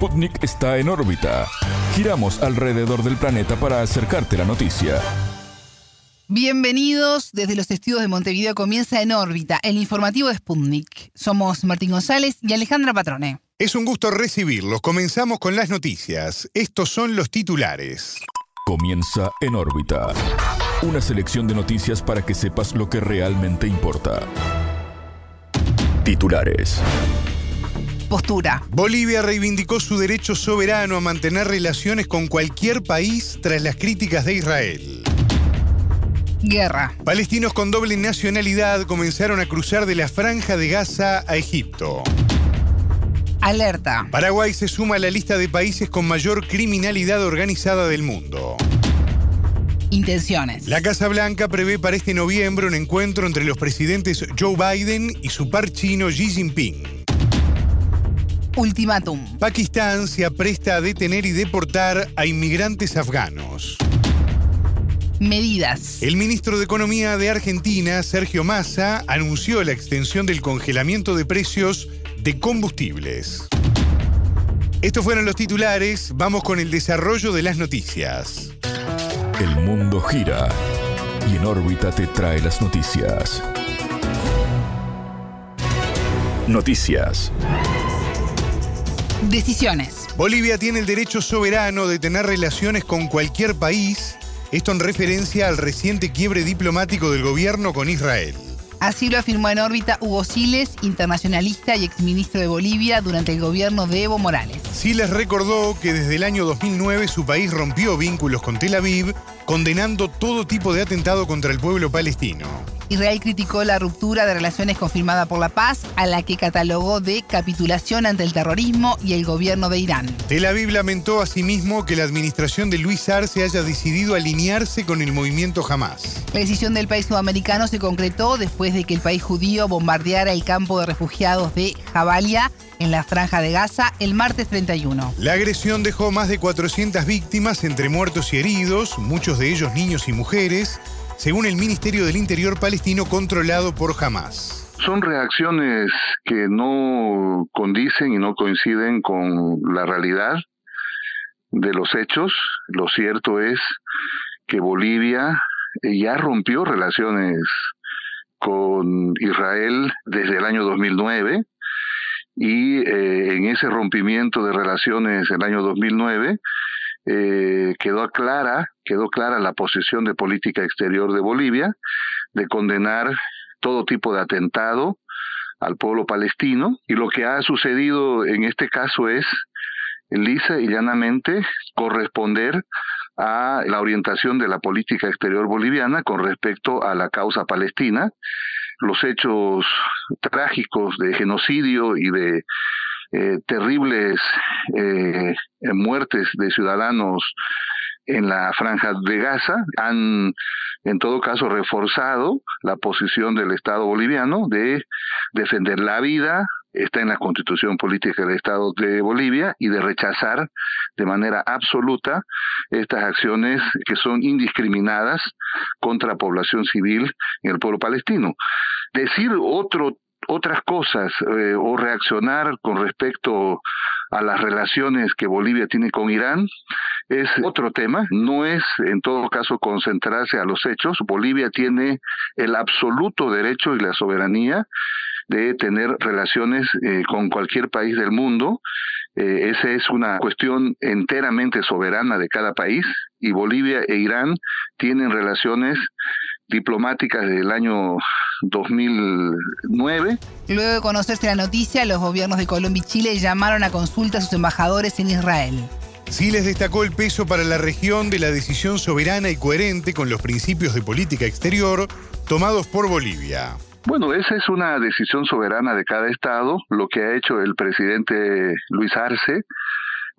Sputnik está en órbita. Giramos alrededor del planeta para acercarte la noticia. Bienvenidos desde los estudios de Montevideo. Comienza en órbita el informativo de Sputnik. Somos Martín González y Alejandra Patrone. Es un gusto recibirlos. Comenzamos con las noticias. Estos son los titulares. Comienza en órbita. Una selección de noticias para que sepas lo que realmente importa. Titulares. Postura. Bolivia reivindicó su derecho soberano a mantener relaciones con cualquier país tras las críticas de Israel. Guerra. Palestinos con doble nacionalidad comenzaron a cruzar de la franja de Gaza a Egipto. Alerta. Paraguay se suma a la lista de países con mayor criminalidad organizada del mundo. Intenciones. La Casa Blanca prevé para este noviembre un encuentro entre los presidentes Joe Biden y su par chino Xi Jinping. Ultimátum. Pakistán se apresta a detener y deportar a inmigrantes afganos. Medidas. El ministro de Economía de Argentina, Sergio Massa, anunció la extensión del congelamiento de precios de combustibles. Estos fueron los titulares, vamos con el desarrollo de las noticias. El mundo gira y en órbita te trae las noticias. Noticias. Decisiones. Bolivia tiene el derecho soberano de tener relaciones con cualquier país, esto en referencia al reciente quiebre diplomático del gobierno con Israel. Así lo afirmó en órbita Hugo Siles, internacionalista y exministro de Bolivia durante el gobierno de Evo Morales. Siles recordó que desde el año 2009 su país rompió vínculos con Tel Aviv, condenando todo tipo de atentado contra el pueblo palestino. Israel criticó la ruptura de relaciones confirmada por la paz, a la que catalogó de capitulación ante el terrorismo y el gobierno de Irán. Tel Aviv lamentó asimismo que la administración de Luis Arce haya decidido alinearse con el movimiento Hamas. La decisión del país sudamericano se concretó después de que el país judío bombardeara el campo de refugiados de Jabalia en la franja de Gaza el martes 31. La agresión dejó más de 400 víctimas entre muertos y heridos, muchos de ellos niños y mujeres, según el Ministerio del Interior palestino controlado por Hamas. Son reacciones que no condicen y no coinciden con la realidad de los hechos. Lo cierto es que Bolivia ya rompió relaciones con Israel desde el año 2009 y eh, en ese rompimiento de relaciones el año 2009 eh, quedó clara quedó clara la posición de política exterior de Bolivia de condenar todo tipo de atentado al pueblo palestino. Y lo que ha sucedido en este caso es lisa y llanamente corresponder a la orientación de la política exterior boliviana con respecto a la causa palestina, los hechos trágicos de genocidio y de eh, terribles eh, muertes de ciudadanos en la franja de Gaza han en todo caso reforzado la posición del Estado boliviano de defender la vida, está en la constitución política del Estado de Bolivia y de rechazar de manera absoluta estas acciones que son indiscriminadas contra la población civil en el pueblo palestino. Decir otro otras cosas eh, o reaccionar con respecto a las relaciones que Bolivia tiene con Irán es otro tema, no es en todo caso concentrarse a los hechos. Bolivia tiene el absoluto derecho y la soberanía de tener relaciones eh, con cualquier país del mundo. Eh, esa es una cuestión enteramente soberana de cada país y Bolivia e Irán tienen relaciones diplomáticas desde el año 2009. Luego de conocerse la noticia, los gobiernos de Colombia y Chile llamaron a consulta a sus embajadores en Israel. Sí les destacó el peso para la región de la decisión soberana y coherente con los principios de política exterior tomados por Bolivia. Bueno, esa es una decisión soberana de cada estado. Lo que ha hecho el presidente Luis Arce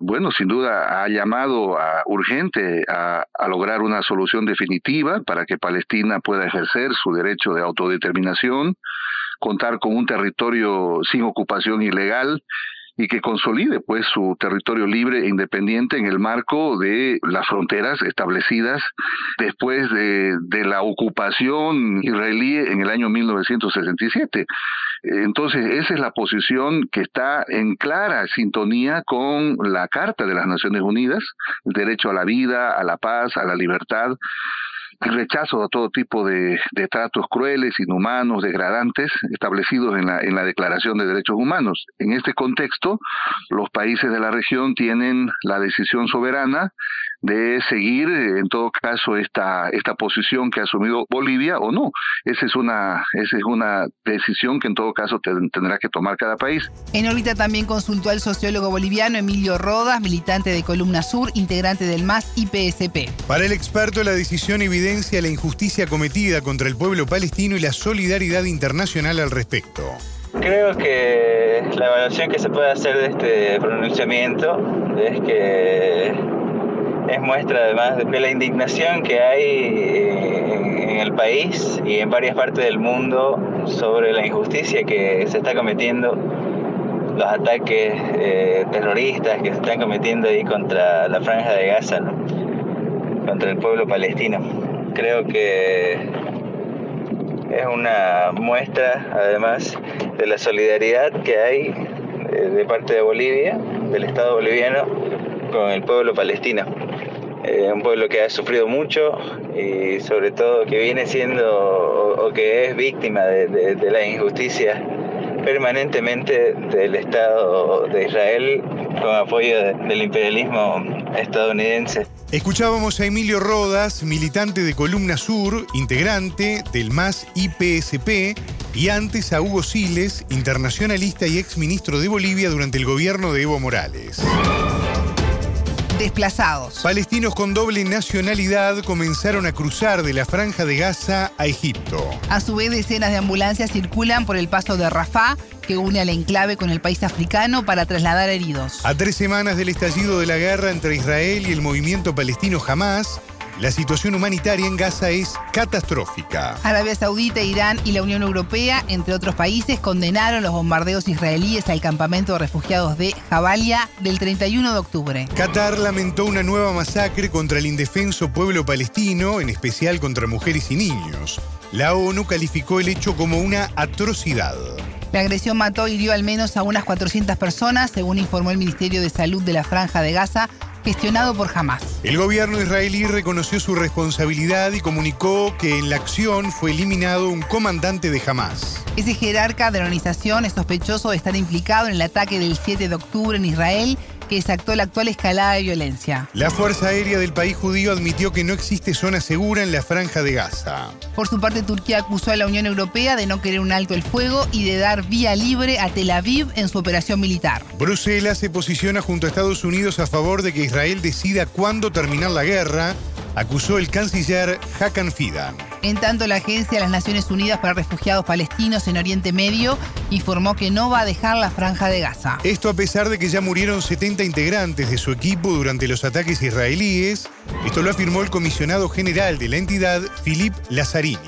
bueno, sin duda ha llamado a, urgente a, lograr una solución definitiva para que Palestina pueda ejercer su derecho de autodeterminación, contar con un territorio sin ocupación ilegal y que consolide pues su territorio libre e independiente en el marco de las fronteras establecidas después de, de la ocupación israelí en el año 1967. Entonces, esa es la posición que está en clara sintonía con la Carta de las Naciones Unidas, el derecho a la vida, a la paz, a la libertad, rechazo a todo tipo de, tratos crueles, inhumanos, degradantes, establecidos en la, en la Declaración de Derechos Humanos. En este contexto, los países de la región tienen la decisión soberana de seguir, en todo caso, esta, esta posición que ha asumido Bolivia o no. Esa es una, esa es una decisión que en todo caso tendrá que tomar cada país. En órbita también consultó al sociólogo boliviano Emilio Rodas, militante de Columna Sur, integrante del MAS y PSP. Para el experto, la decisión evidencia la injusticia cometida contra el pueblo palestino y la solidaridad internacional al respecto. Creo que la evaluación que se puede hacer de este pronunciamiento es que es muestra además de la indignación que hay eh, en el país y en varias partes del mundo sobre la injusticia que se está cometiendo, los ataques eh, terroristas que se están cometiendo ahí contra la franja de Gaza, contra el pueblo palestino. Creo que es una muestra además de la solidaridad que hay eh, de parte de Bolivia, del Estado boliviano, con el pueblo palestino. Eh, un pueblo que ha sufrido mucho y sobre todo que viene siendo o, que es víctima de, la injusticia permanentemente del Estado de Israel con apoyo del imperialismo estadounidense. Escuchábamos a Emilio Rodas, militante de Columna Sur, integrante del MAS IPSP, y antes a Hugo Siles, internacionalista y exministro de Bolivia durante el gobierno de Evo Morales desplazados. Palestinos con doble nacionalidad comenzaron a cruzar de la franja de Gaza a Egipto. A su vez, decenas de ambulancias circulan por el paso de Rafah, que une al enclave con el país africano para trasladar heridos. A tres semanas del estallido de la guerra entre Israel y el movimiento palestino Hamas, la situación humanitaria en Gaza es catastrófica. Arabia Saudita, Irán y la Unión Europea, entre otros países, condenaron los bombardeos israelíes al campamento de refugiados de Jabalia del 31 de octubre. Qatar lamentó una nueva masacre contra el indefenso pueblo palestino, en especial contra mujeres y niños. La ONU calificó el hecho como una atrocidad. La agresión mató y hirió al menos a unas 400 personas, según informó el Ministerio de Salud de la Franja de Gaza, gestionado por Hamas. El gobierno israelí reconoció su responsabilidad y comunicó que en la acción fue eliminado un comandante de Hamas. Ese jerarca de la organización es sospechoso de estar implicado en el ataque del 7 de octubre en Israel que desactó la actual escalada de violencia. La Fuerza Aérea del país judío admitió que no existe zona segura en la franja de Gaza. Por su parte, Turquía acusó a la Unión Europea de no querer un alto el fuego y de dar vía libre a Tel Aviv en su operación militar. Bruselas se posiciona junto a Estados Unidos a favor de que Israel decida cuándo terminar la guerra acusó el canciller Hakan Fidan. En tanto, la Agencia de las Naciones Unidas para Refugiados Palestinos en Oriente Medio informó que no va a dejar la franja de Gaza. Esto a pesar de que ya murieron 70 integrantes de su equipo durante los ataques israelíes. Esto lo afirmó el comisionado general de la entidad, Philippe Lazzarini.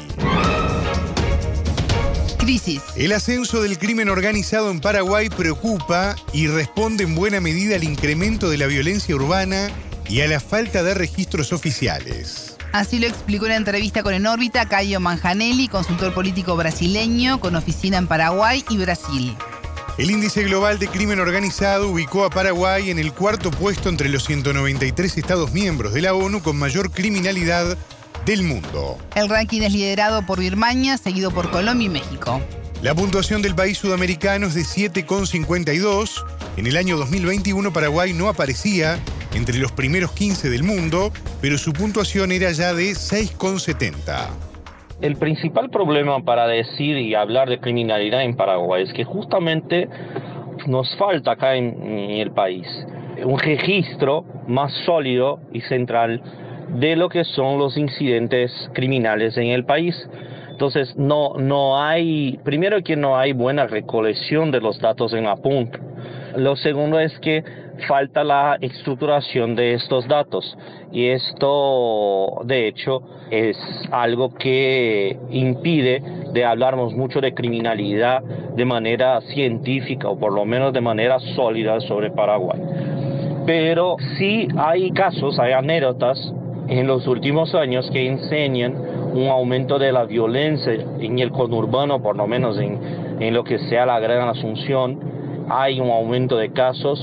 Crisis. El ascenso del crimen organizado en Paraguay preocupa y responde en buena medida al incremento de la violencia urbana y a la falta de registros oficiales. Así lo explicó en la entrevista con En órbita Caio Manjanelli, consultor político brasileño con oficina en Paraguay y Brasil. El índice global de crimen organizado ubicó a Paraguay en el cuarto puesto entre los 193 Estados miembros de la ONU con mayor criminalidad del mundo. El ranking es liderado por Birmania, seguido por Colombia y México. La puntuación del país sudamericano es de 7,52. En el año 2021 Paraguay no aparecía entre los primeros 15 del mundo, pero su puntuación era ya de 6,70. El principal problema para decir y hablar de criminalidad en Paraguay es que justamente nos falta acá en, el país un registro más sólido y central de lo que son los incidentes criminales en el país. Entonces, no, no hay, primero que no hay buena recolección de los datos en la punta Lo segundo es que falta la estructuración de estos datos y esto de hecho es algo que impide de hablarnos mucho de criminalidad de manera científica o por lo menos de manera sólida sobre Paraguay. Pero sí hay casos, hay anécdotas en los últimos años que enseñan un aumento de la violencia en el conurbano, por lo menos en, en lo que sea la Gran Asunción, hay un aumento de casos.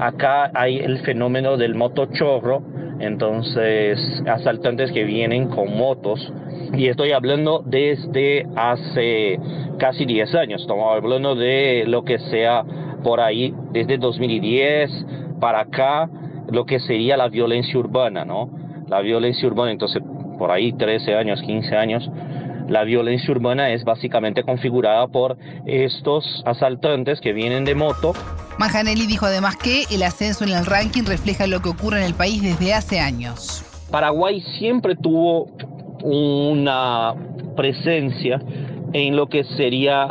Acá hay el fenómeno del motochorro, entonces asaltantes que vienen con motos. Y estoy hablando desde hace casi 10 años, estamos hablando de lo que sea por ahí, desde 2010 para acá, lo que sería la violencia urbana, ¿no? La violencia urbana, entonces por ahí 13 años, 15 años, la violencia urbana es básicamente configurada por estos asaltantes que vienen de moto. Manjanelli dijo además que el ascenso en el ranking refleja lo que ocurre en el país desde hace años. Paraguay siempre tuvo una presencia en lo que sería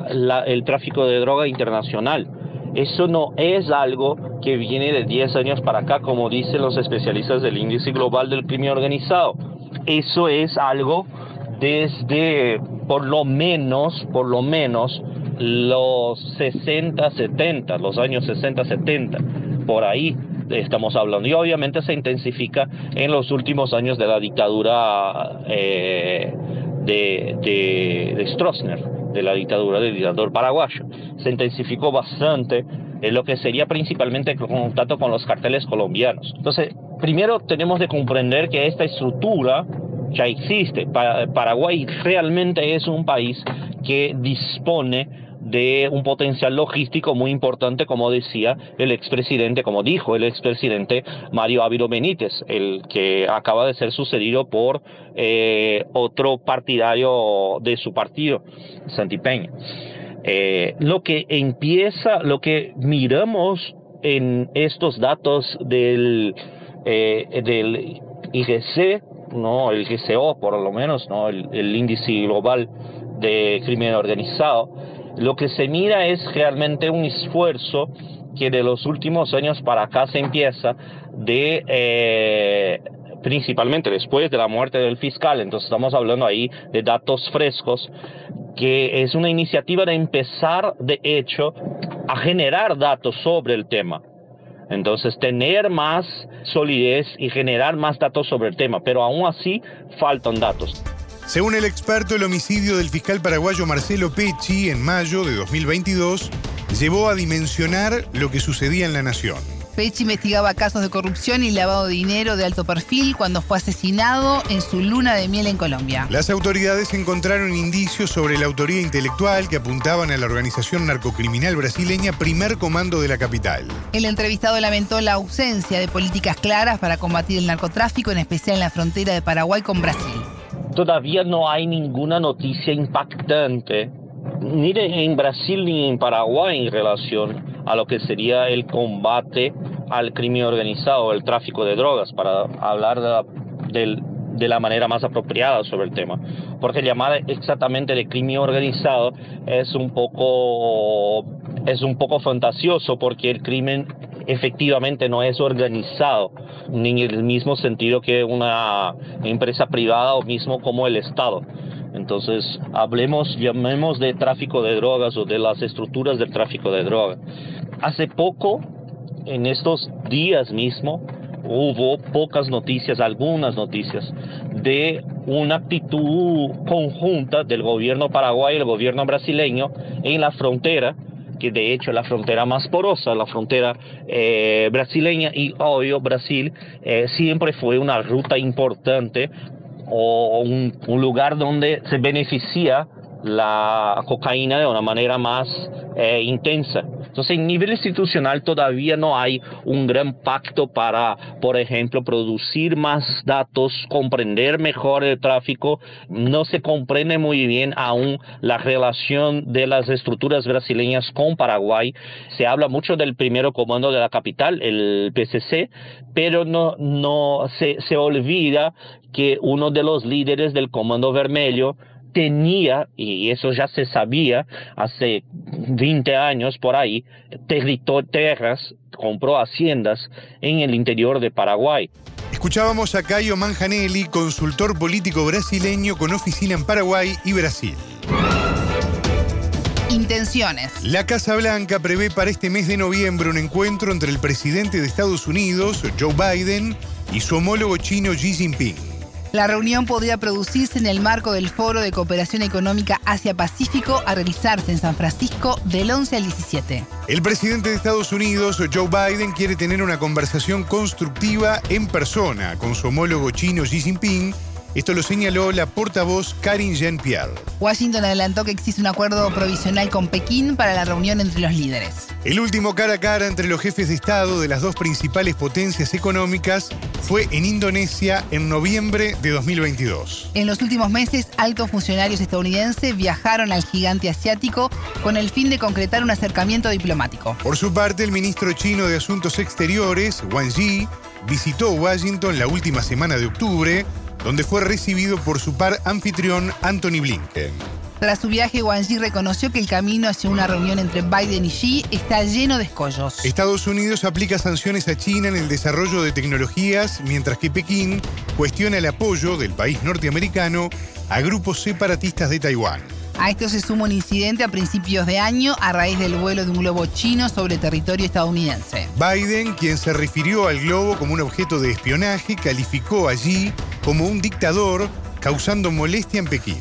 el tráfico de droga internacional. Eso no es algo que viene de 10 años para acá, como dicen los especialistas del índice global del crimen organizado. Eso es algo desde por lo menos, por lo menos los 60, 70, los años 60, 70, por ahí estamos hablando. Y obviamente se intensifica en los últimos años de la dictadura eh, de, Stroessner, de la dictadura del dictador paraguayo. Se intensificó bastante en lo que sería principalmente el contacto con los carteles colombianos. Entonces, primero tenemos de comprender que esta estructura ya existe. Paraguay realmente es un país que dispone de un potencial logístico muy importante, como decía el expresidente, como dijo el expresidente Mario Ávilo Benítez, el que acaba de ser sucedido por eh, otro partidario de su partido, Santipeña. Eh, lo que empieza, lo que miramos en estos datos del, eh, del IGC no el GCO por lo menos, no el, índice global de crimen organizado, lo que se mira es realmente un esfuerzo que de los últimos años para acá se empieza de eh, principalmente después de la muerte del fiscal, entonces estamos hablando ahí de datos frescos, que es una iniciativa de empezar de hecho a generar datos sobre el tema. Entonces, tener más solidez y generar más datos sobre el tema, pero aún así faltan datos. Según el experto, el homicidio del fiscal paraguayo Marcelo Pecci en mayo de 2022 llevó a dimensionar lo que sucedía en la nación. Pecci investigaba casos de corrupción y lavado de dinero de alto perfil cuando fue asesinado en su luna de miel en Colombia. Las autoridades encontraron indicios sobre la autoría intelectual que apuntaban a la organización narcocriminal brasileña Primer Comando de la capital. El entrevistado lamentó la ausencia de políticas claras para combatir el narcotráfico, en especial en la frontera de Paraguay con Brasil. Todavía no hay ninguna noticia impactante, ni en Brasil ni en Paraguay en relación a lo que sería el combate al crimen organizado, el tráfico de drogas, para hablar de la, manera más apropiada sobre el tema. Porque llamar exactamente de crimen organizado es un poco, es un poco fantasioso porque el crimen efectivamente no es organizado, ni en el mismo sentido que una empresa privada o mismo como el Estado. Entonces, hablemos, llamemos de tráfico de drogas o de las estructuras del tráfico de drogas. Hace poco, en estos días mismo, hubo pocas noticias, algunas noticias, de una actitud conjunta del gobierno paraguayo y el gobierno brasileño en la frontera, que de hecho es la frontera más porosa, la frontera eh, brasileña, y obvio Brasil eh, siempre fue una ruta importante o un, un lugar donde se beneficia la cocaína de una manera más eh, intensa. Entonces, en nivel institucional todavía no hay un gran pacto para, por ejemplo, producir más datos, comprender mejor el tráfico. No se comprende muy bien aún la relación de las estructuras brasileñas con Paraguay. Se habla mucho del primero comando de la capital, el PCC, pero no, no se, se olvida que uno de los líderes del Comando Vermelho tenía, y eso ya se sabía hace 20 años por ahí, tierras, compró haciendas en el interior de Paraguay. Escuchábamos a Caio Manjanelli, consultor político brasileño con oficina en Paraguay y Brasil. Intenciones. La Casa Blanca prevé para este mes de noviembre un encuentro entre el presidente de Estados Unidos, Joe Biden, y su homólogo chino Xi Jinping. La reunión podría producirse en el marco del Foro de Cooperación Económica Asia-Pacífico a realizarse en San Francisco del 11 al 17. El presidente de Estados Unidos, Joe Biden, quiere tener una conversación constructiva en persona con su homólogo chino Xi Jinping esto lo señaló la portavoz Karin Jean-Pierre. Washington adelantó que existe un acuerdo provisional con Pekín para la reunión entre los líderes. El último cara a cara entre los jefes de Estado de las dos principales potencias económicas fue en Indonesia en noviembre de 2022. En los últimos meses, altos funcionarios estadounidenses viajaron al gigante asiático con el fin de concretar un acercamiento diplomático. Por su parte, el ministro chino de Asuntos Exteriores, Wang Yi, visitó Washington la última semana de octubre donde fue recibido por su par anfitrión Anthony Blinken. Tras su viaje, Wang Yi reconoció que el camino hacia una reunión entre Biden y Xi está lleno de escollos. Estados Unidos aplica sanciones a China en el desarrollo de tecnologías, mientras que Pekín cuestiona el apoyo del país norteamericano a grupos separatistas de Taiwán. A esto se suma un incidente a principios de año a raíz del vuelo de un globo chino sobre territorio estadounidense. Biden, quien se refirió al globo como un objeto de espionaje, calificó allí como un dictador causando molestia en Pekín.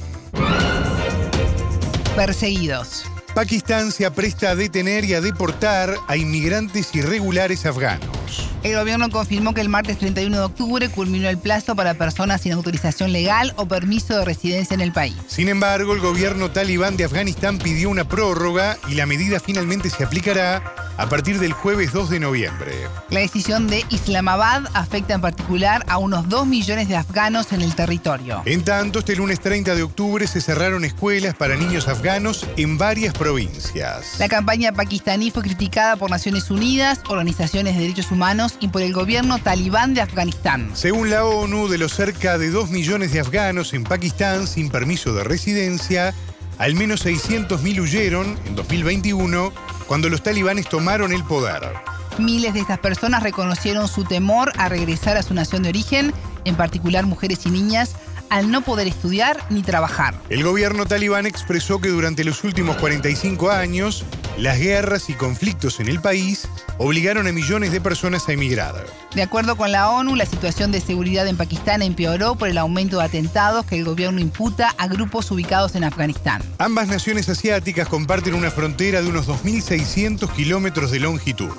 Perseguidos. Pakistán se apresta a detener y a deportar a inmigrantes irregulares afganos. El gobierno confirmó que el martes 31 de octubre culminó el plazo para personas sin autorización legal o permiso de residencia en el país. Sin embargo, el gobierno talibán de Afganistán pidió una prórroga y la medida finalmente se aplicará a partir del jueves 2 de noviembre. La decisión de Islamabad afecta en particular a unos 2 millones de afganos en el territorio. En tanto, este lunes 30 de octubre se cerraron escuelas para niños afganos en varias provincias. La campaña pakistaní fue criticada por Naciones Unidas, organizaciones de derechos humanos y por el gobierno talibán de Afganistán. Según la ONU, de los cerca de 2 millones de afganos en Pakistán sin permiso de residencia, al menos 600.000 huyeron en 2021 cuando los talibanes tomaron el poder. Miles de estas personas reconocieron su temor a regresar a su nación de origen, en particular mujeres y niñas, al no poder estudiar ni trabajar. El gobierno talibán expresó que durante los últimos 45 años, las guerras y conflictos en el país obligaron a millones de personas a emigrar. De acuerdo con la ONU, la situación de seguridad en Pakistán empeoró por el aumento de atentados que el gobierno imputa a grupos ubicados en Afganistán. Ambas naciones asiáticas comparten una frontera de unos 2.600 kilómetros de longitud.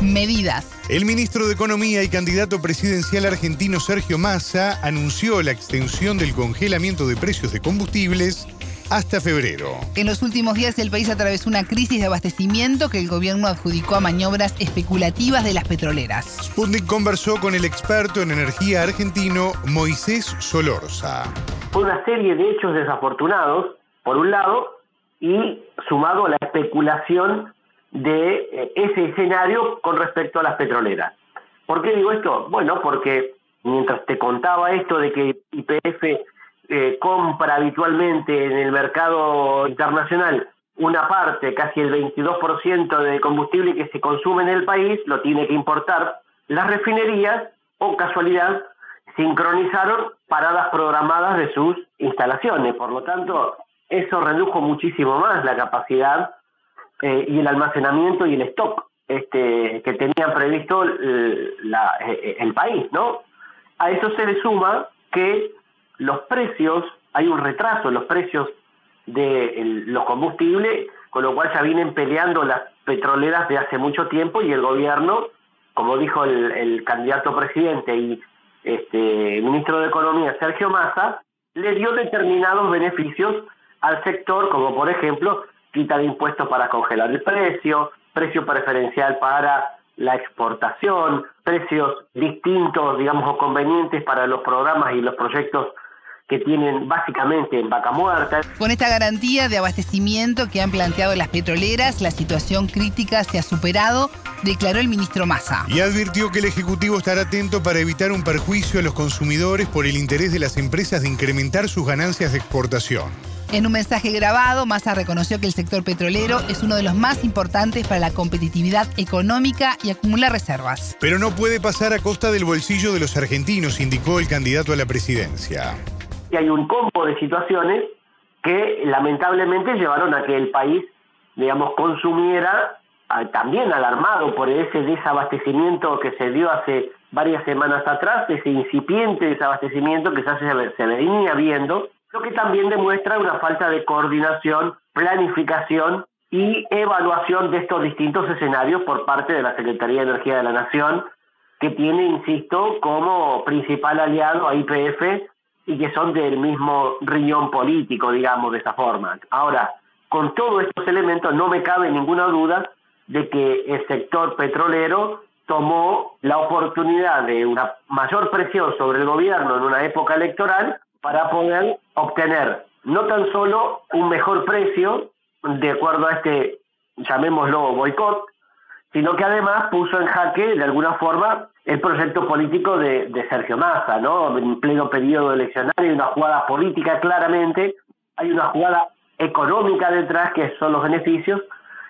Medidas. El ministro de Economía y candidato presidencial argentino Sergio Massa anunció la extensión del congelamiento de precios de combustibles hasta febrero. En los últimos días el país atravesó una crisis de abastecimiento que el gobierno adjudicó a maniobras especulativas de las petroleras. Sputnik conversó con el experto en energía argentino Moisés Solorza. Fue una serie de hechos desafortunados, por un lado, y sumado a la especulación de eh, ese escenario con respecto a las petroleras. ¿Por qué digo esto? Bueno, porque mientras te contaba esto de que IPF eh, compra habitualmente en el mercado internacional una parte, casi el 22% de combustible que se consume en el país, lo tiene que importar, las refinerías, o casualidad, sincronizaron paradas programadas de sus instalaciones. Por lo tanto, eso redujo muchísimo más la capacidad eh, y el almacenamiento y el stock este, que tenían previsto el, la, eh, el país, ¿no? A eso se le suma que los precios, hay un retraso en los precios de los combustibles, con lo cual ya vienen peleando las petroleras de hace mucho tiempo y el gobierno, como dijo el, el candidato presidente y este ministro de Economía Sergio Massa, le dio determinados beneficios al sector, como por ejemplo quita de impuestos para congelar el precio, precio preferencial para la exportación, precios distintos, digamos, o convenientes para los programas y los proyectos que tienen básicamente en vaca muerta. Con esta garantía de abastecimiento que han planteado las petroleras, la situación crítica se ha superado, declaró el ministro Massa. Y advirtió que el Ejecutivo estará atento para evitar un perjuicio a los consumidores por el interés de las empresas de incrementar sus ganancias de exportación. En un mensaje grabado, Massa reconoció que el sector petrolero es uno de los más importantes para la competitividad económica y acumular reservas. Pero no puede pasar a costa del bolsillo de los argentinos, indicó el candidato a la presidencia. Y hay un combo de situaciones que lamentablemente llevaron a que el país, digamos, consumiera también alarmado por ese desabastecimiento que se dio hace varias semanas atrás, ese incipiente desabastecimiento que se, se venía viendo lo que también demuestra una falta de coordinación, planificación y evaluación de estos distintos escenarios por parte de la Secretaría de Energía de la Nación, que tiene, insisto, como principal aliado a IPF y que son del mismo riñón político, digamos, de esa forma. Ahora, con todos estos elementos no me cabe ninguna duda de que el sector petrolero tomó la oportunidad de una mayor presión sobre el gobierno en una época electoral para poder obtener no tan solo un mejor precio de acuerdo a este, llamémoslo, boicot, sino que además puso en jaque, de alguna forma, el proyecto político de, Sergio Massa, ¿no? En pleno periodo eleccionario hay una jugada política claramente, hay una jugada económica detrás, que son los beneficios,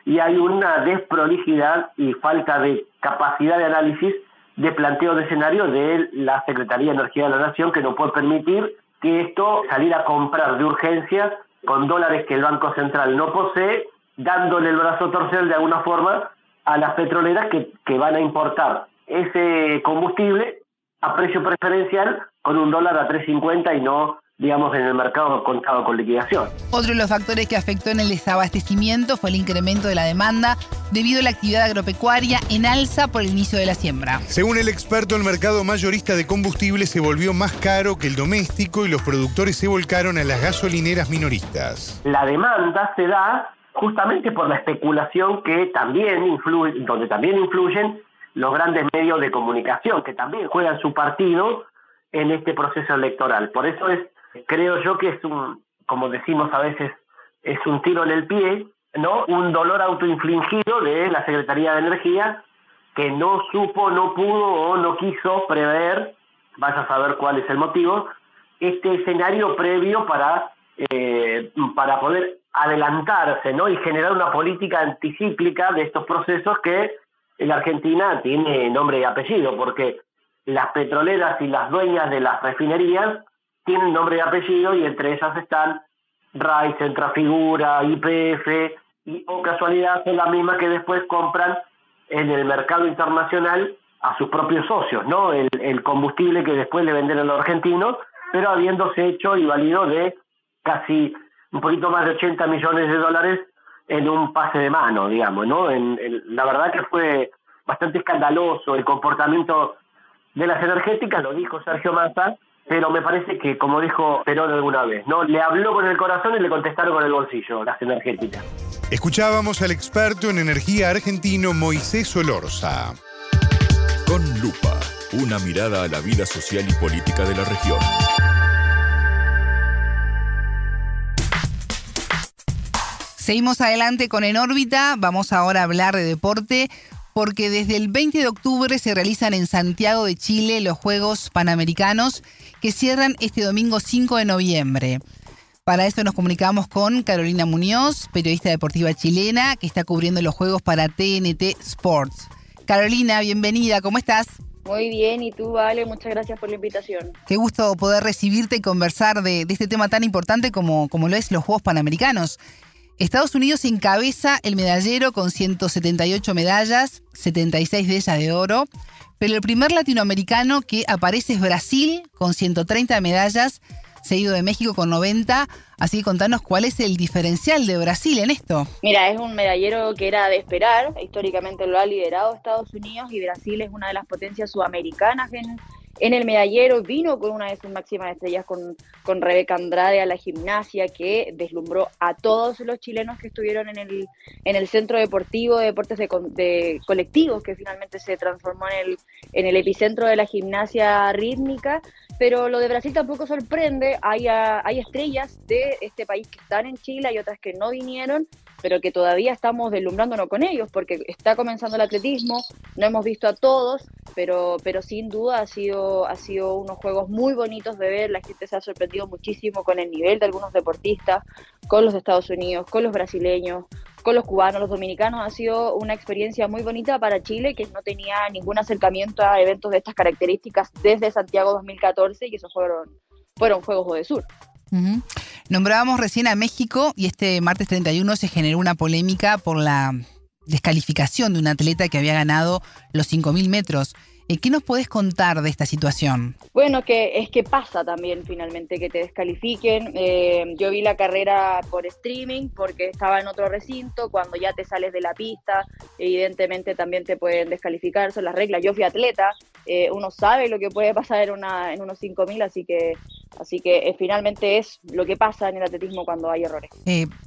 y hay una desprolijidad y falta de capacidad de análisis de planteo de escenario de la Secretaría de Energía de la Nación, que no puede permitir que esto salir a comprar de urgencia con dólares que el Banco Central no posee, dándole el brazo a de alguna forma a las petroleras que van a importar ese combustible a precio preferencial con un dólar a 3.50 y no digamos, en el mercado contado con liquidación. Otro de los factores que afectó en el desabastecimiento fue el incremento de la demanda debido a la actividad agropecuaria en alza por el inicio de la siembra. Según el experto, el mercado mayorista de combustible se volvió más caro que el doméstico y los productores se volcaron a las gasolineras minoristas. La demanda se da justamente por la especulación que también influye, donde también influyen los grandes medios de comunicación, que también juegan su partido en este proceso electoral. Por eso es creo yo que es un, como decimos a veces, es un tiro en el pie, ¿no? Un dolor autoinfligido de la Secretaría de Energía que no supo, no pudo o no quiso prever, vas a saber cuál es el motivo, este escenario previo para, eh, para poder adelantarse ¿no? y generar una política anticíclica de estos procesos que la Argentina tiene nombre y apellido, porque las petroleras y las dueñas de las refinerías tienen nombre y apellido y entre esas están RAI, Centrafigura, IPF y o casualidad son las mismas que después compran en el mercado internacional a sus propios socios, ¿no? El, el combustible que después le venden a los argentinos, pero habiéndose hecho y valido de casi un poquito más de 80 millones de dólares en un pase de mano, digamos, ¿no? En, la verdad que fue bastante escandaloso el comportamiento de las energéticas, lo dijo Sergio Massa, pero me parece que, como dijo Perón alguna vez, ¿no? Le habló con el corazón y le contestaron con el bolsillo, las energéticas. Escuchábamos al experto en energía argentino Moisés Solorza. Con lupa, una mirada a la vida social y política de la región. Seguimos adelante con En órbita, vamos ahora a hablar de deporte porque desde el 20 de octubre se realizan en Santiago de Chile los Juegos Panamericanos que cierran este domingo 5 de noviembre. Para esto nos comunicamos con Carolina Muñoz, periodista deportiva chilena que está cubriendo los Juegos para TNT Sports. Carolina, bienvenida, ¿cómo estás? Muy bien, y tú, Vale, muchas gracias por la invitación. Qué gusto poder recibirte y conversar de, este tema tan importante como, como lo es los Juegos Panamericanos. Estados Unidos encabeza el medallero con 178 medallas, 76 de ellas de oro, pero el primer latinoamericano que aparece es Brasil con 130 medallas, seguido de México con 90. Así que contanos cuál es el diferencial de Brasil en esto. Mira, es un medallero que era de esperar, históricamente lo ha liderado Estados Unidos y Brasil es una de las potencias sudamericanas en, en el medallero vino con una de sus máximas estrellas con, con Rebeca Andrade a la gimnasia que deslumbró a todos los chilenos que estuvieron en el, en el centro deportivo de deportes de, colectivos que finalmente se transformó en el, en el epicentro de la gimnasia rítmica pero lo de Brasil tampoco sorprende. Hay, ah, hay estrellas de este país que están en Chile, hay otras que no vinieron, pero que todavía estamos deslumbrándonos con ellos, porque está comenzando el atletismo, no hemos visto a todos, pero, pero sin duda ha sido, ha sido unos juegos muy bonitos de ver, la gente se ha sorprendido muchísimo con el nivel de algunos deportistas, con los Estados Unidos, con los brasileños, con los cubanos, los dominicanos, ha sido una experiencia muy bonita para Chile, que no tenía ningún acercamiento a eventos de estas características desde Santiago 2014 y esos fueron, fueron Juegos de Sur. Nombrábamos recién a México y este martes 31 se generó una polémica por la descalificación de un atleta que había ganado los 5.000 metros. Eh, ¿Qué nos puedes contar de esta situación? Bueno, que es que pasa también finalmente que te descalifiquen. Eh, yo vi la carrera por streaming porque estaba en otro recinto. Cuando ya te sales de la pista, evidentemente también te pueden descalificar. Son las reglas. Yo fui atleta. Eh, uno sabe lo que puede pasar en, una, en unos 5.000, así que, así que finalmente es lo que pasa en el atletismo cuando hay errores.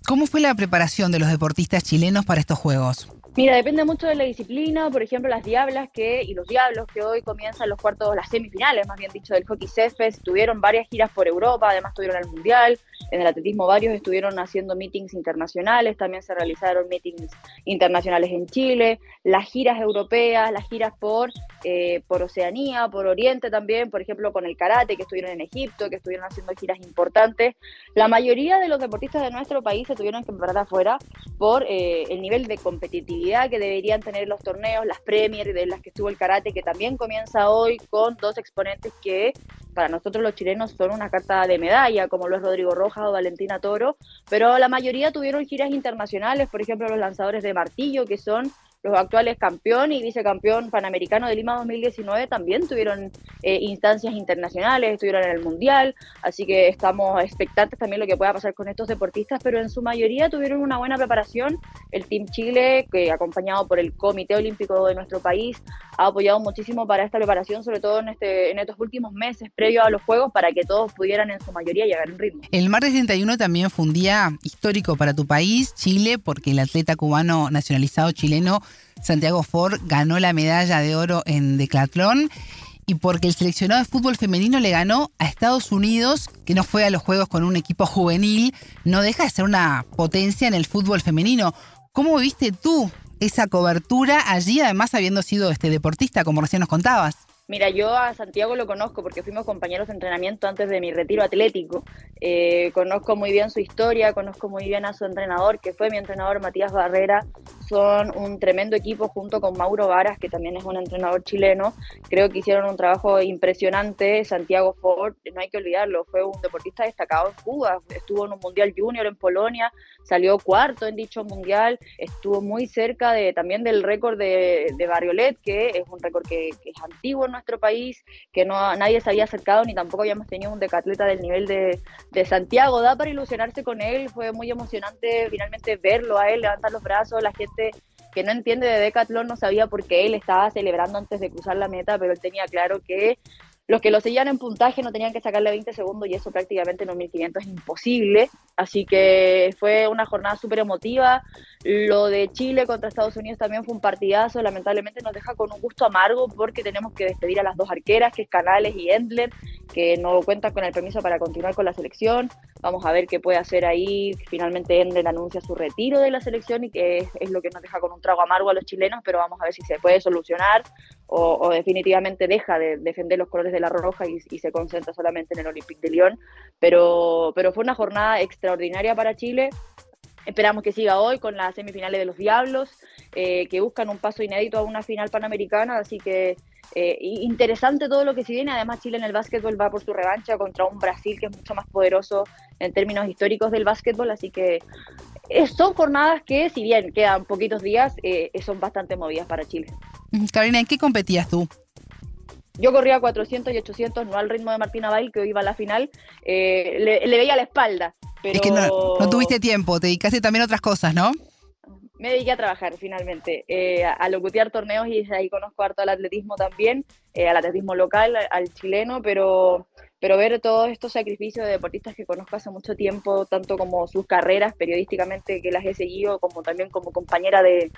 ¿Cómo fue la preparación de los deportistas chilenos para estos Juegos? Mira, depende mucho de la disciplina. Por ejemplo, las Diablas que y los Diablos que hoy comienzan los cuartos, las semifinales, más bien dicho, del hockey césped, tuvieron varias giras por Europa, además tuvieron el Mundial. En el atletismo varios estuvieron haciendo meetings internacionales, también se realizaron meetings internacionales en Chile, las giras europeas, las giras por, eh, por Oceanía, por Oriente también, por ejemplo, con el karate, que estuvieron en Egipto, que estuvieron haciendo giras importantes. La mayoría de los deportistas de nuestro país se tuvieron que preparar afuera por eh, el nivel de competitividad que deberían tener los torneos, las Premier de las que estuvo el karate, que también comienza hoy con dos exponentes que para nosotros los chilenos son una carta de medalla, como lo es Rodrigo Rojas o Valentina Toro, pero la mayoría tuvieron giras internacionales, por ejemplo los lanzadores de martillo, que son los actuales campeón y vicecampeón panamericano de Lima 2019 también tuvieron eh, instancias internacionales, estuvieron en el Mundial, así que estamos expectantes también lo que pueda pasar con estos deportistas, pero en su mayoría tuvieron una buena preparación. El Team Chile, que acompañado por el Comité Olímpico de nuestro país, ha apoyado muchísimo para esta preparación, sobre todo en, este, en estos últimos meses previos a los Juegos, para que todos pudieran en su mayoría llegar en ritmo. El martes 31 también fue un día histórico para tu país, Chile, porque el atleta cubano nacionalizado chileno Santiago Ford ganó la medalla de oro en decathlon y porque el seleccionado de fútbol femenino le ganó a Estados Unidos, que no fue a los Juegos con un equipo juvenil, no deja de ser una potencia en el fútbol femenino. ¿Cómo viste tú esa cobertura allí, además habiendo sido este deportista, como recién nos contabas? Mira, yo a Santiago lo conozco porque fuimos compañeros de entrenamiento antes de mi retiro atlético. Eh, conozco muy bien su historia, conozco muy bien a su entrenador, que fue mi entrenador Matías Barrera. Son un tremendo equipo junto con Mauro Varas, que también es un entrenador chileno. Creo que hicieron un trabajo impresionante. Santiago Ford, no hay que olvidarlo, fue un deportista destacado en Cuba. Estuvo en un Mundial Junior en Polonia, salió cuarto en dicho Mundial. Estuvo muy cerca de, también del récord de, de Barriolet, que es un récord que, que es antiguo nuestro país, que no nadie se había acercado ni tampoco habíamos tenido un decatleta del nivel de, de Santiago. Da para ilusionarse con él, fue muy emocionante finalmente verlo a él, levantar los brazos, la gente que no entiende de Decathlon no sabía por qué él estaba celebrando antes de cruzar la meta, pero él tenía claro que los que lo seguían en puntaje no tenían que sacarle 20 segundos y eso prácticamente en los 1500 es imposible. Así que fue una jornada súper emotiva. Lo de Chile contra Estados Unidos también fue un partidazo. Lamentablemente nos deja con un gusto amargo porque tenemos que despedir a las dos arqueras, que es Canales y Endler, que no cuentan con el permiso para continuar con la selección. Vamos a ver qué puede hacer ahí. Finalmente Endler anuncia su retiro de la selección y que es, lo que nos deja con un trago amargo a los chilenos, pero vamos a ver si se puede solucionar o, definitivamente deja de defender los colores de la roja y, se concentra solamente en el Olympique de Lyon. Pero, pero fue una jornada extraordinaria para Chile. Esperamos que siga hoy con las semifinales de los Diablos, eh, que buscan un paso inédito a una final panamericana, así que eh, interesante todo lo que se viene. Además, Chile en el básquetbol va por su revancha contra un Brasil que es mucho más poderoso en términos históricos del básquetbol, así que son jornadas que, si bien quedan poquitos días, son bastante movidas para Chile. Carolina, ¿en qué competías tú? Yo corría 400 y 800, no al ritmo de Martina Bail, que hoy iba a la final. Eh, le, veía la espalda. Pero... Es que no, tuviste tiempo, te dedicaste también a otras cosas, ¿no? Me dediqué a trabajar finalmente, eh, a, locutear torneos y ahí conozco harto al atletismo también, eh, al atletismo local, al, chileno, pero, pero ver todos estos sacrificios de deportistas que conozco hace mucho tiempo, tanto como sus carreras periodísticamente que las he seguido, como también como compañera de,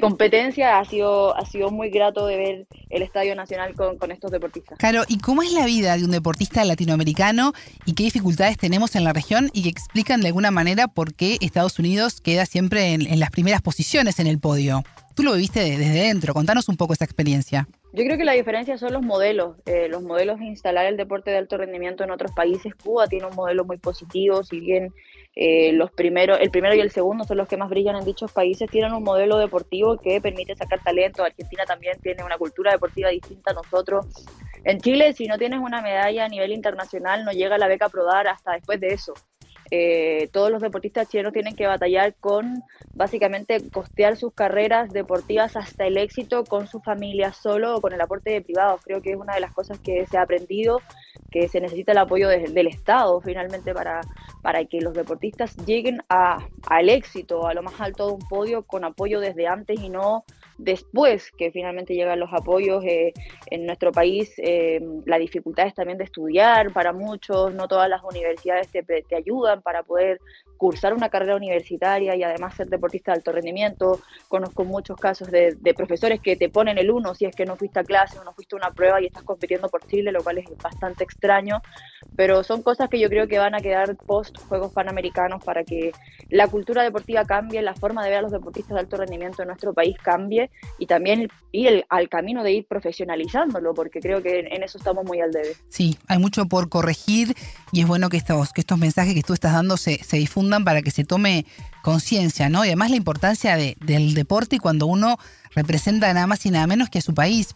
competencia, ha sido, ha sido muy grato de ver el Estadio Nacional con, estos deportistas. Claro, ¿y cómo es la vida de un deportista latinoamericano y qué dificultades tenemos en la región y que explican de alguna manera por qué Estados Unidos queda siempre en, en las primeras posiciones en el podio? Tú lo viviste desde dentro, contanos un poco esa experiencia. Yo creo que la diferencia son los modelos, eh, los modelos de instalar el deporte de alto rendimiento en otros países. Cuba tiene un modelo muy positivo, si bien eh, los primeros, el primero y el segundo son los que más brillan en dichos países, tienen un modelo deportivo que permite sacar talento. Argentina también tiene una cultura deportiva distinta a nosotros. En Chile, si no tienes una medalla a nivel internacional, no llega la beca Prodar hasta después de eso. Eh, todos los deportistas chilenos tienen que batallar con básicamente costear sus carreras deportivas hasta el éxito con su familia solo o con el aporte de privados. Creo que es una de las cosas que se ha aprendido, que se necesita el apoyo del Estado finalmente para, para que los deportistas lleguen a, al éxito, a lo más alto de un podio con apoyo desde antes y no después que finalmente llegan los apoyos eh, en nuestro país, eh, la dificultad es también de estudiar para muchos, no todas las universidades te, te ayudan para poder cursar una carrera universitaria y además ser deportista de alto rendimiento. Conozco muchos casos de, profesores que te ponen el uno si es que no fuiste a clase o no fuiste a una prueba y estás compitiendo por Chile, lo cual es bastante extraño. Pero son cosas que yo creo que van a quedar post Juegos Panamericanos para que la cultura deportiva cambie, la forma de ver a los deportistas de alto rendimiento en nuestro país cambie y también ir al camino de ir profesionalizándolo, porque creo que en, eso estamos muy al debe. Sí, hay mucho por corregir y es bueno que estos, que estos mensajes que tú estás dando se, se difundan para que se tome conciencia, ¿no? Y además la importancia del deporte cuando uno representa nada más y nada menos que a su país.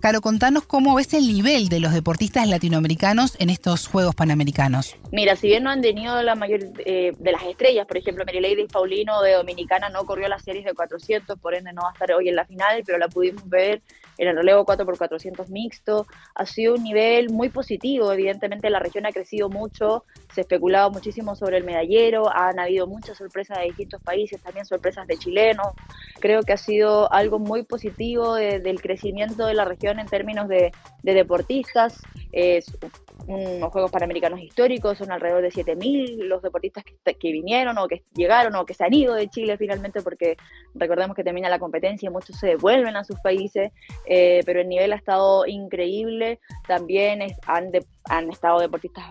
Caro, contanos cómo ves el nivel de los deportistas latinoamericanos en estos Juegos Panamericanos. Mira, si bien no han tenido la mayor eh, de las estrellas, por ejemplo, Lady Paulino de Dominicana no corrió las series de 400, por ende no va a estar hoy en la final, pero la pudimos ver el relevo 4x400 mixto. Ha sido un nivel muy positivo, evidentemente la región ha crecido mucho, se especulaba muchísimo sobre el medallero, han habido muchas sorpresas de distintos países, también sorpresas de chilenos. Creo que ha sido algo muy positivo del crecimiento de la región en términos de, deportistas. Es unos Juegos Panamericanos históricos, son alrededor de 7.000 los deportistas que, que, vinieron o que llegaron o que se han ido de Chile finalmente, porque recordemos que termina la competencia y muchos se devuelven a sus países, eh, pero el nivel ha estado increíble. También han, han estado deportistas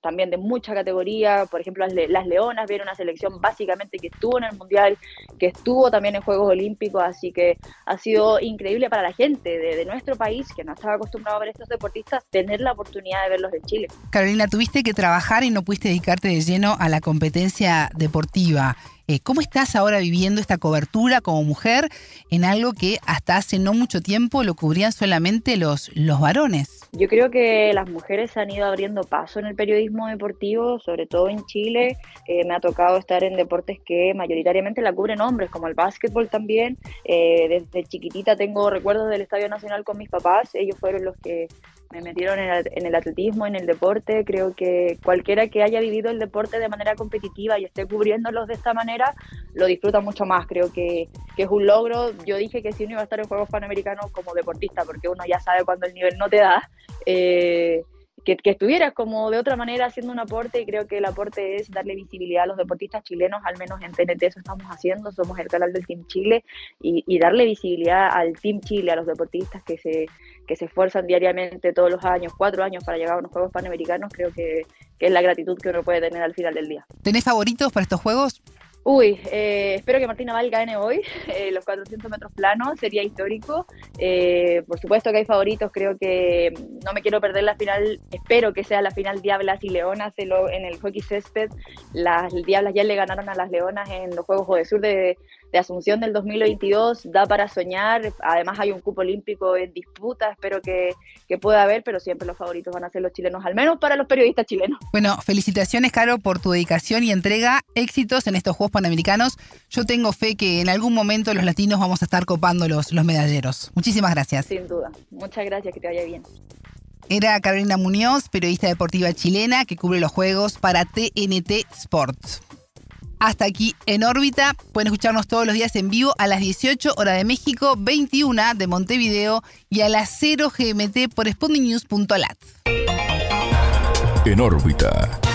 también de mucha categoría, por ejemplo, las, las Leonas vieron una selección básicamente que estuvo en el Mundial, que estuvo también en Juegos Olímpicos, así que ha sido increíble para la gente de, de nuestro país, que no estaba acostumbrado a ver estos deportistas, tener la oportunidad de verlos en Chile. Carolina, tuviste que trabajar y no pudiste dedicarte de lleno a la competencia deportiva. Eh, ¿Cómo estás ahora viviendo esta cobertura como mujer en algo que hasta hace no mucho tiempo lo cubrían solamente los, los varones? Yo creo que las mujeres han ido abriendo paso en el periodismo deportivo, sobre todo en Chile. Eh, me ha tocado estar en deportes que mayoritariamente la cubren hombres, como el básquetbol también. Eh, desde chiquitita tengo recuerdos del Estadio Nacional con mis papás. Ellos fueron los que me metieron en el, atletismo, en el deporte. Creo que cualquiera que haya vivido el deporte de manera competitiva y esté cubriéndolos de esta manera, lo disfruta mucho más. Creo que, que, es un logro. Yo dije que si uno iba a estar en Juegos Panamericanos como deportista, porque uno ya sabe cuando el nivel no te da. Eh, que, estuvieras como de otra manera haciendo un aporte y creo que el aporte es darle visibilidad a los deportistas chilenos, al menos en TNT eso estamos haciendo, somos el canal del Team Chile y, darle visibilidad al Team Chile, a los deportistas que se, que se esfuerzan diariamente todos los años, cuatro años para llegar a unos Juegos Panamericanos, creo que, que es la gratitud que uno puede tener al final del día. ¿Tenés favoritos para estos Juegos? Uy, eh, espero que Martina Val gane hoy eh, los 400 metros planos, sería histórico. Eh, por supuesto que hay favoritos, creo que no me quiero perder la final, espero que sea la final Diablas y Leonas en el hockey césped. Las Diablas ya le ganaron a las Leonas en los Juegos de Sur de, de Asunción del 2022, da para soñar, además hay un cupo olímpico en disputa, espero que, que pueda haber, pero siempre los favoritos van a ser los chilenos, al menos para los periodistas chilenos. Bueno, felicitaciones, Caro, por tu dedicación y entrega, éxitos en estos Juegos Panamericanos. Yo tengo fe que en algún momento los latinos vamos a estar copando los, los medalleros. Muchísimas gracias. Sin duda. Muchas gracias, que te vaya bien. Era Carolina Muñoz, periodista deportiva chilena que cubre los Juegos para TNT Sports. Hasta aquí en órbita. Pueden escucharnos todos los días en vivo a las 18 hora de México, 21 de Montevideo y a las 0 GMT por sputniknews.lat. En órbita.